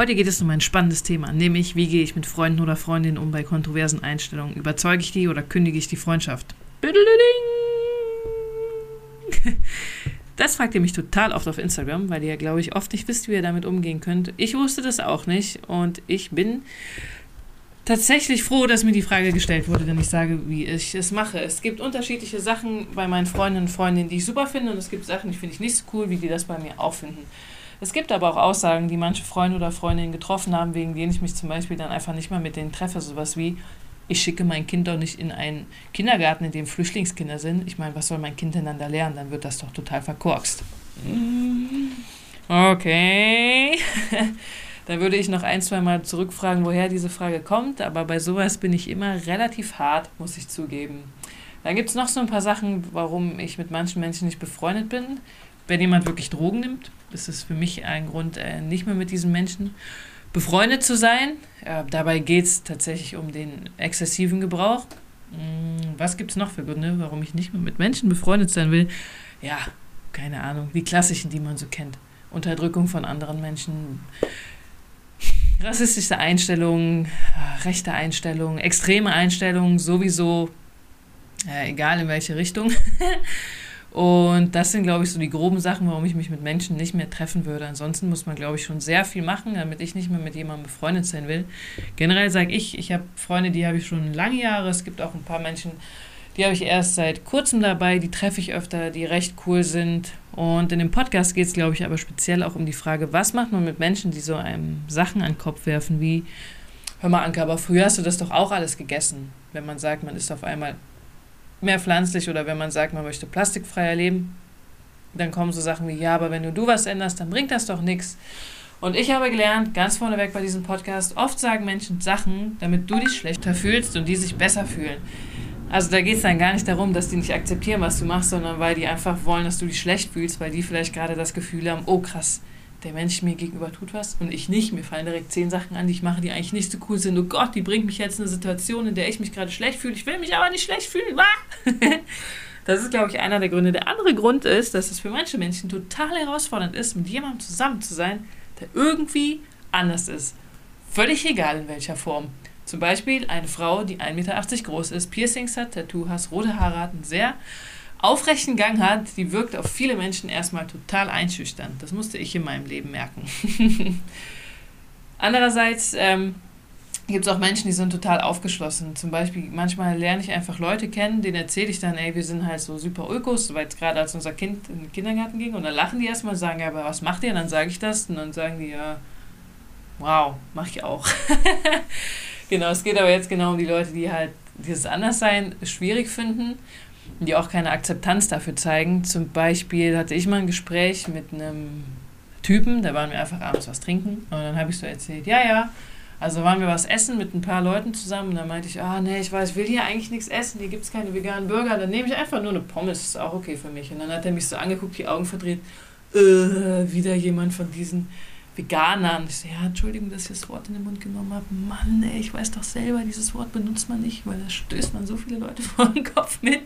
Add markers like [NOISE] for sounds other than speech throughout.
Heute geht es um ein spannendes Thema, nämlich wie gehe ich mit Freunden oder Freundinnen um bei kontroversen Einstellungen? Überzeuge ich die oder kündige ich die Freundschaft? [LAUGHS] Das fragt ihr mich total oft auf Instagram, weil ihr, glaube ich, oft nicht wisst, wie ihr damit umgehen könnt. Ich wusste das auch nicht und ich bin tatsächlich froh, dass mir die Frage gestellt wurde, denn ich sage, wie ich es mache. Es gibt unterschiedliche Sachen bei meinen Freundinnen und Freundinnen, die ich super finde und es gibt Sachen, die finde ich nicht so cool, wie die das bei mir auch finden. Es gibt aber auch Aussagen, die manche Freunde oder Freundinnen getroffen haben, wegen denen ich mich zum Beispiel dann einfach nicht mehr mit denen treffe. Sowas wie, ich schicke mein Kind doch nicht in einen Kindergarten, in dem Flüchtlingskinder sind. Ich meine, was soll mein Kind denn dann da lernen? Dann wird das doch total verkorkst. Okay. [LAUGHS] da würde ich noch ein, zwei Mal zurückfragen, woher diese Frage kommt. Aber bei sowas bin ich immer relativ hart, muss ich zugeben. Dann gibt es noch so ein paar Sachen, warum ich mit manchen Menschen nicht befreundet bin. Wenn jemand wirklich Drogen nimmt, ist für mich ein Grund, äh, nicht mehr mit diesen Menschen befreundet zu sein. Äh, dabei geht es tatsächlich um den exzessiven Gebrauch. Hm, was gibt es noch für Gründe, warum ich nicht mehr mit Menschen befreundet sein will? Ja, keine Ahnung, die klassischen, die man so kennt. Unterdrückung von anderen Menschen, rassistische Einstellungen, rechte Einstellungen, extreme Einstellungen, sowieso, äh, egal in welche Richtung. [LAUGHS] Und das sind, glaube ich, so die groben Sachen, warum ich mich mit Menschen nicht mehr treffen würde. Ansonsten muss man, glaube ich, schon sehr viel machen, damit ich nicht mehr mit jemandem befreundet sein will. Generell sage ich, ich habe Freunde, die habe ich schon lange Jahre. Es gibt auch ein paar Menschen, die habe ich erst seit kurzem dabei, die treffe ich öfter, die recht cool sind. Und in dem Podcast geht es, glaube ich, aber speziell auch um die Frage, was macht man mit Menschen, die so einem Sachen an den Kopf werfen wie, hör mal, Anke, aber früher hast du das doch auch alles gegessen. Wenn man sagt, man ist auf einmal mehr pflanzlich oder wenn man sagt, man möchte plastikfreier leben, dann kommen so Sachen wie, ja, aber wenn nur du was änderst, dann bringt das doch nichts. Und ich habe gelernt, ganz vorneweg bei diesem Podcast, oft sagen Menschen Sachen, damit du dich schlechter fühlst und die sich besser fühlen. Also da geht es dann gar nicht darum, dass die nicht akzeptieren, was du machst, sondern weil die einfach wollen, dass du dich schlecht fühlst, weil die vielleicht gerade das Gefühl haben, oh krass, der Mensch mir gegenüber tut was und ich nicht. Mir fallen direkt zehn Sachen an, die ich mache, die eigentlich nicht so cool sind. Oh Gott, die bringt mich jetzt in eine Situation, in der ich mich gerade schlecht fühle. Ich will mich aber nicht schlecht fühlen. [LAUGHS] Das ist, glaube ich, einer der Gründe. Der andere Grund ist, dass es für manche Menschen total herausfordernd ist, mit jemandem zusammen zu sein, der irgendwie anders ist. Völlig egal in welcher Form. Zum Beispiel eine Frau, die 1,80 Meter groß ist, Piercings hat, Tattoo hat, rote Haare hat, ein sehr aufrechten Gang hat, die wirkt auf viele Menschen erstmal total einschüchternd. Das musste ich in meinem Leben merken. [LAUGHS] Andererseits ähm, gibt es auch Menschen, die sind total aufgeschlossen. Zum Beispiel, manchmal lerne ich einfach Leute kennen, denen erzähle ich dann, ey, wir sind halt so super Ökos, weil gerade als unser Kind in den Kindergarten ging. Und dann lachen die erstmal sagen, ja, aber was macht ihr? Und dann sage ich das und dann sagen die, ja, wow, mach ich auch. [LAUGHS] genau, es geht aber jetzt genau um die Leute, die halt dieses Anderssein schwierig finden die auch keine Akzeptanz dafür zeigen. Zum Beispiel hatte ich mal ein Gespräch mit einem Typen, da waren wir einfach abends was trinken. Und dann habe ich so erzählt, ja, ja, also waren wir was essen mit ein paar Leuten zusammen. Und dann meinte ich, ah nee, ich weiß, ich will hier eigentlich nichts essen, hier gibt es keine veganen Burger, dann nehme ich einfach nur eine Pommes, ist auch okay für mich. Und dann hat er mich so angeguckt, die Augen verdreht, äh, wieder jemand von diesen Veganern. Ich so, ja, Entschuldigung, dass ich das Wort in den Mund genommen habe. Mann, ey, ich weiß doch selber, dieses Wort benutzt man nicht, weil da stößt man so viele Leute [LAUGHS] vor den Kopf mit.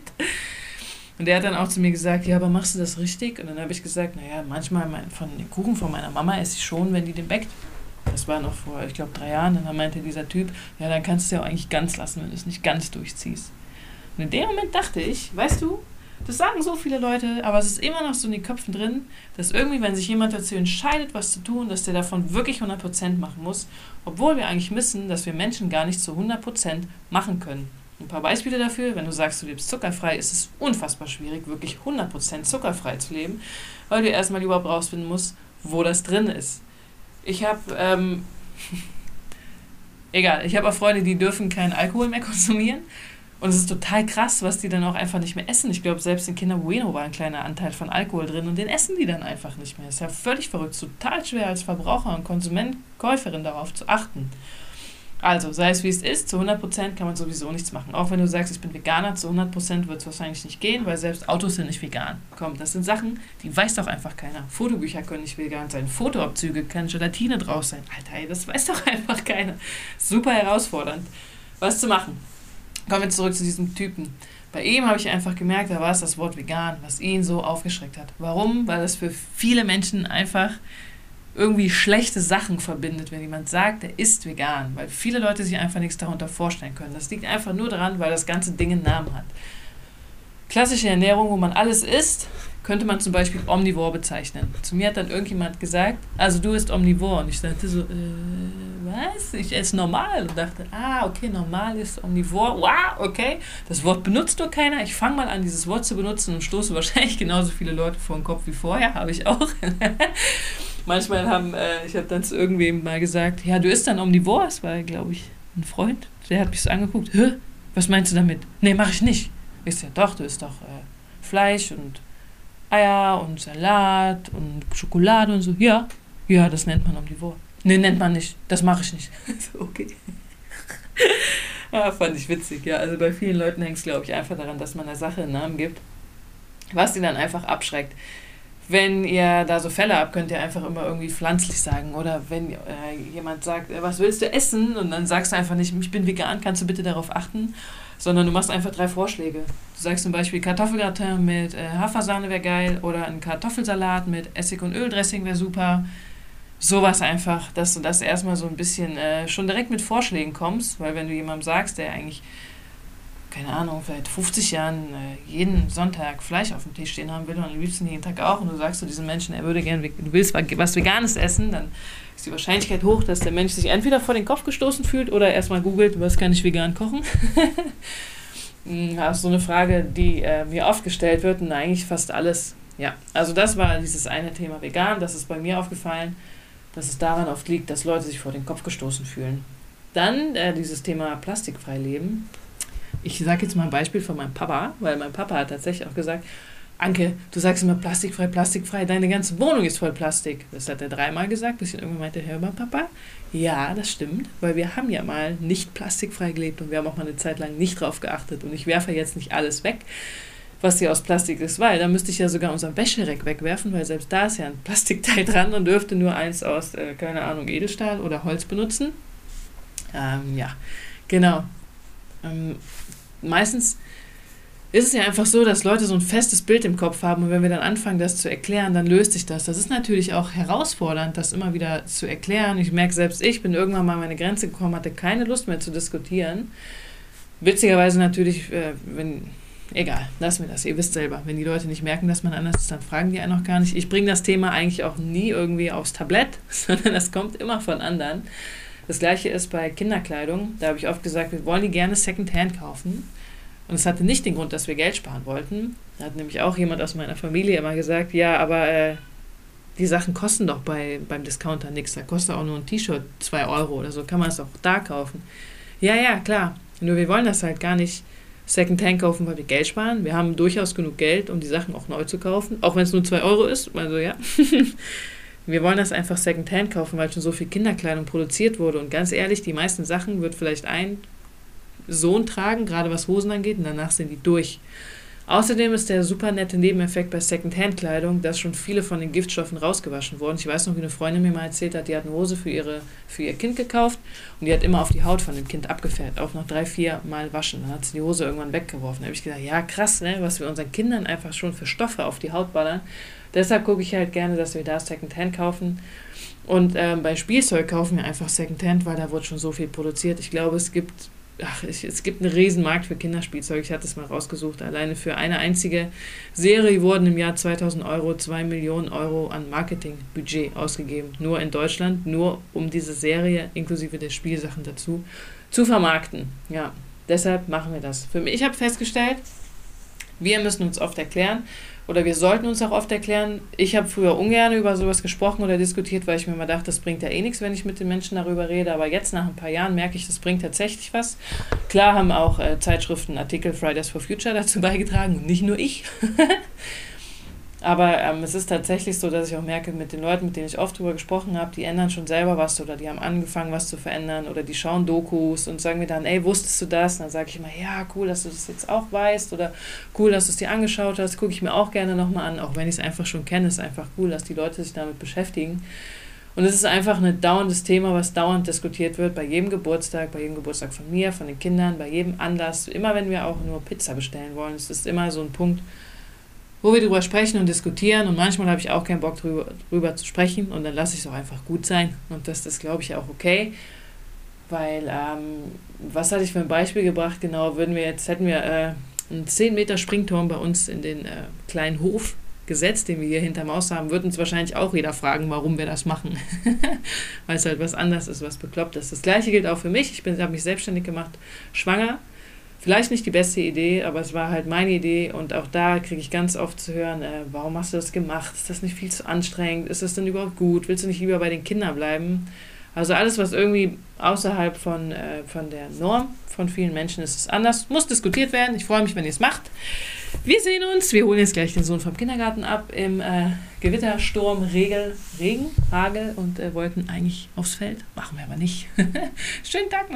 Und er hat dann auch zu mir gesagt, ja, aber machst du das richtig? Und dann habe ich gesagt, naja, manchmal mein, von den Kuchen von meiner Mama esse ich schon, wenn die den backt. Das war noch vor, ich glaube, drei Jahren. Und dann meinte dieser Typ, ja, dann kannst du ja auch eigentlich ganz lassen, wenn du es nicht ganz durchziehst. Und in dem Moment dachte ich, weißt du, das sagen so viele Leute, aber es ist immer noch so in den Köpfen drin, dass irgendwie, wenn sich jemand dazu entscheidet, was zu tun, dass der davon wirklich 100% machen muss, obwohl wir eigentlich wissen, dass wir Menschen gar nicht zu 100% machen können. Ein paar Beispiele dafür, wenn du sagst, du lebst zuckerfrei, ist es unfassbar schwierig, wirklich 100% zuckerfrei zu leben, weil du erstmal überhaupt rausfinden musst, wo das drin ist. Ich habe, ähm, [LAUGHS] egal, ich habe auch Freunde, die dürfen keinen Alkohol mehr konsumieren und es ist total krass, was die dann auch einfach nicht mehr essen. Ich glaube, selbst in Kinder Bueno war ein kleiner Anteil von Alkohol drin und den essen die dann einfach nicht mehr. Ist ja völlig verrückt, total schwer als Verbraucher und Konsument, Käuferin darauf zu achten. Also, sei es wie es ist, zu 100% kann man sowieso nichts machen. Auch wenn du sagst, ich bin Veganer, zu 100% wird es wahrscheinlich nicht gehen, weil selbst Autos sind nicht vegan. Komm, das sind Sachen, die weiß doch einfach keiner. Fotobücher können nicht vegan sein, Fotoabzüge können Gelatine drauf sein. Alter, das weiß doch [LAUGHS] einfach keiner. Super herausfordernd, was zu machen. Kommen wir zurück zu diesem Typen. Bei ihm habe ich einfach gemerkt, da war es das Wort vegan, was ihn so aufgeschreckt hat. Warum? Weil es für viele Menschen einfach irgendwie schlechte Sachen verbindet, wenn jemand sagt, er ist vegan, weil viele Leute sich einfach nichts darunter vorstellen können. Das liegt einfach nur daran, weil das ganze Ding einen Namen hat. Klassische Ernährung, wo man alles isst, könnte man zum Beispiel omnivor bezeichnen. Zu mir hat dann irgendjemand gesagt, also du isst omnivor. Und ich dachte so, äh, was? Ich esse normal. Und dachte, ah, okay, normal ist omnivor. Wow, okay. Das Wort benutzt nur keiner. Ich fange mal an, dieses Wort zu benutzen und stoße wahrscheinlich [LAUGHS] genauso viele Leute vor den Kopf wie vorher. Habe ich auch. [LAUGHS] Manchmal haben, äh, ich habe dann zu irgendwem mal gesagt, ja, du isst dann omnivor. Das war, glaube ich, ein Freund. Der hat mich so angeguckt. Hä? Was meinst du damit? Nee, mache ich nicht. Ich sage, doch, du isst doch äh, Fleisch und Eier und Salat und Schokolade und so. Ja, ja, das nennt man Omnivore. Nee, nennt man nicht. Das mache ich nicht. [LAUGHS] okay. ja, [LAUGHS] fand ich witzig. Ja, also bei vielen Leuten hängt es, glaube ich, einfach daran, dass man der Sache einen Namen gibt, was sie dann einfach abschreckt. Wenn ihr da so Fälle habt, könnt ihr einfach immer irgendwie pflanzlich sagen. Oder wenn äh, jemand sagt, äh, was willst du essen? Und dann sagst du einfach nicht, ich bin vegan, kannst du bitte darauf achten? Sondern du machst einfach drei Vorschläge. Du sagst zum Beispiel Kartoffelgratin mit äh, Hafersahne wäre geil oder ein Kartoffelsalat mit Essig- und Öldressing wäre super sowas einfach, dass du das erstmal so ein bisschen äh, schon direkt mit Vorschlägen kommst, weil wenn du jemandem sagst, der eigentlich, keine Ahnung, seit 50 Jahren äh, jeden Sonntag Fleisch auf dem Tisch stehen haben will und am liebsten jeden Tag auch und du sagst zu diesem Menschen, er würde gerne, du willst was Veganes essen, dann ist die Wahrscheinlichkeit hoch, dass der Mensch sich entweder vor den Kopf gestoßen fühlt oder erstmal googelt, was kann ich vegan kochen. [LAUGHS] Hm, das ist so eine Frage, die äh, mir oft gestellt wird und eigentlich fast alles. Ja, also das war dieses eine Thema vegan, das ist bei mir aufgefallen dass es daran oft liegt, dass Leute sich vor den Kopf gestoßen fühlen. Dann äh, dieses Thema plastikfrei leben. Ich sage jetzt mal ein Beispiel von meinem Papa, weil mein Papa hat tatsächlich auch gesagt, Anke, du sagst immer plastikfrei, plastikfrei, deine ganze Wohnung ist voll Plastik. Das hat er dreimal gesagt, bis ich irgendwann meinte, hör mal, Papa, ja, das stimmt, weil wir haben ja mal nicht plastikfrei gelebt und wir haben auch mal eine Zeit lang nicht drauf geachtet und ich werfe jetzt nicht alles weg, was hier aus Plastik ist, weil da müsste ich ja sogar unser Wäschereck wegwerfen, weil selbst da ist ja ein Plastikteil [LAUGHS] dran und dürfte nur eins aus, äh, keine Ahnung, Edelstahl oder Holz benutzen. Ähm, ja, genau. Ähm, meistens ist es ja einfach so, dass Leute so ein festes Bild im Kopf haben und wenn wir dann anfangen, das zu erklären, dann löst sich das. Das ist natürlich auch herausfordernd, das immer wieder zu erklären. Ich merke selbst, ich bin irgendwann mal an meine Grenze gekommen, hatte keine Lust mehr zu diskutieren. Witzigerweise natürlich, äh, wenn egal, lassen wir das. Ihr wisst selber, wenn die Leute nicht merken, dass man anders ist, dann fragen die einen noch gar nicht. Ich bringe das Thema eigentlich auch nie irgendwie aufs Tablett, [LAUGHS] sondern das kommt immer von anderen. Das gleiche ist bei Kinderkleidung. Da habe ich oft gesagt, wir wollen die gerne Secondhand kaufen. Und es hatte nicht den Grund, dass wir Geld sparen wollten. Da hat nämlich auch jemand aus meiner Familie immer gesagt, ja, aber äh, die Sachen kosten doch bei, beim Discounter nichts. Da kostet auch nur ein T-Shirt 2 Euro oder so. Kann man es auch da kaufen. Ja, ja, klar. Nur wir wollen das halt gar nicht Secondhand kaufen, weil wir Geld sparen. Wir haben durchaus genug Geld, um die Sachen auch neu zu kaufen, auch wenn es nur 2 Euro ist. Also ja. [LAUGHS] wir wollen das einfach Secondhand kaufen, weil schon so viel Kinderkleidung produziert wurde. Und ganz ehrlich, die meisten Sachen wird vielleicht ein Sohn tragen, gerade was Hosen angeht, und danach sind die durch. Außerdem ist der super nette Nebeneffekt bei Secondhand-Kleidung, dass schon viele von den Giftstoffen rausgewaschen wurden. Ich weiß noch, wie eine Freundin mir mal erzählt hat, die hat eine Hose für, ihre, für ihr Kind gekauft und die hat immer auf die Haut von dem Kind abgefärbt, auch noch drei, vier Mal waschen. Dann hat sie die Hose irgendwann weggeworfen. Da habe ich gedacht, ja krass, ne, was wir unseren Kindern einfach schon für Stoffe auf die Haut ballern. Deshalb gucke ich halt gerne, dass wir da Secondhand kaufen. Und ähm, bei Spielzeug kaufen wir einfach Secondhand, weil da wird schon so viel produziert. Ich glaube, es gibt ach, es gibt einen Riesenmarkt für Kinderspielzeug. Ich hatte es mal rausgesucht. Alleine für eine einzige Serie wurden im Jahr 2000 Euro 2 Millionen Euro an Marketingbudget ausgegeben. Nur in Deutschland, nur um diese Serie inklusive der Spielsachen dazu zu vermarkten. Ja, deshalb machen wir das. Für mich, ich habe festgestellt, wir müssen uns oft erklären, oder wir sollten uns auch oft erklären, ich habe früher ungern über sowas gesprochen oder diskutiert, weil ich mir immer dachte, das bringt ja eh nichts, wenn ich mit den Menschen darüber rede. Aber jetzt nach ein paar Jahren merke ich, das bringt tatsächlich was. Klar haben auch äh, Zeitschriften, Artikel Fridays for Future dazu beigetragen und nicht nur ich. [LAUGHS] Aber ähm, es ist tatsächlich so, dass ich auch merke, mit den Leuten, mit denen ich oft darüber gesprochen habe, die ändern schon selber was oder die haben angefangen, was zu verändern oder die schauen Dokus und sagen mir dann, ey, wusstest du das? Und dann sage ich immer, ja, cool, dass du das jetzt auch weißt oder cool, dass du es dir angeschaut hast, gucke ich mir auch gerne nochmal an, auch wenn ich es einfach schon kenne, ist einfach cool, dass die Leute sich damit beschäftigen. Und es ist einfach ein dauerndes Thema, was dauernd diskutiert wird, bei jedem Geburtstag, bei jedem Geburtstag von mir, von den Kindern, bei jedem Anlass, immer wenn wir auch nur Pizza bestellen wollen. Es ist immer so ein Punkt, wo wir drüber sprechen und diskutieren. Und manchmal habe ich auch keinen Bock drüber, drüber zu sprechen und dann lasse ich es auch einfach gut sein. Und das ist, glaube ich, auch okay. Weil, ähm, was hatte ich für ein Beispiel gebracht? Genau, würden wir jetzt, hätten wir äh, einen 10 Meter Springturm bei uns in den äh, kleinen Hof gesetzt, den wir hier hinterm Haus haben, wird uns wahrscheinlich auch jeder fragen, warum wir das machen. [LAUGHS] Weil es halt was anderes ist, was bekloppt ist. Das gleiche gilt auch für mich. Ich habe mich selbstständig gemacht, schwanger. Vielleicht nicht die beste Idee, aber es war halt meine Idee und auch da kriege ich ganz oft zu hören, äh, warum hast du das gemacht? Ist das nicht viel zu anstrengend? Ist das denn überhaupt gut? Willst du nicht lieber bei den Kindern bleiben? Also alles, was irgendwie außerhalb von, äh, von der Norm von vielen Menschen ist, ist anders. Muss diskutiert werden. Ich freue mich, wenn ihr es macht. Wir sehen uns. Wir holen jetzt gleich den Sohn vom Kindergarten ab im äh, Gewitter, Sturm, Regel, Regen, Hagel und äh, wollten eigentlich aufs Feld. Machen wir aber nicht. [LAUGHS] Schönen Tag noch.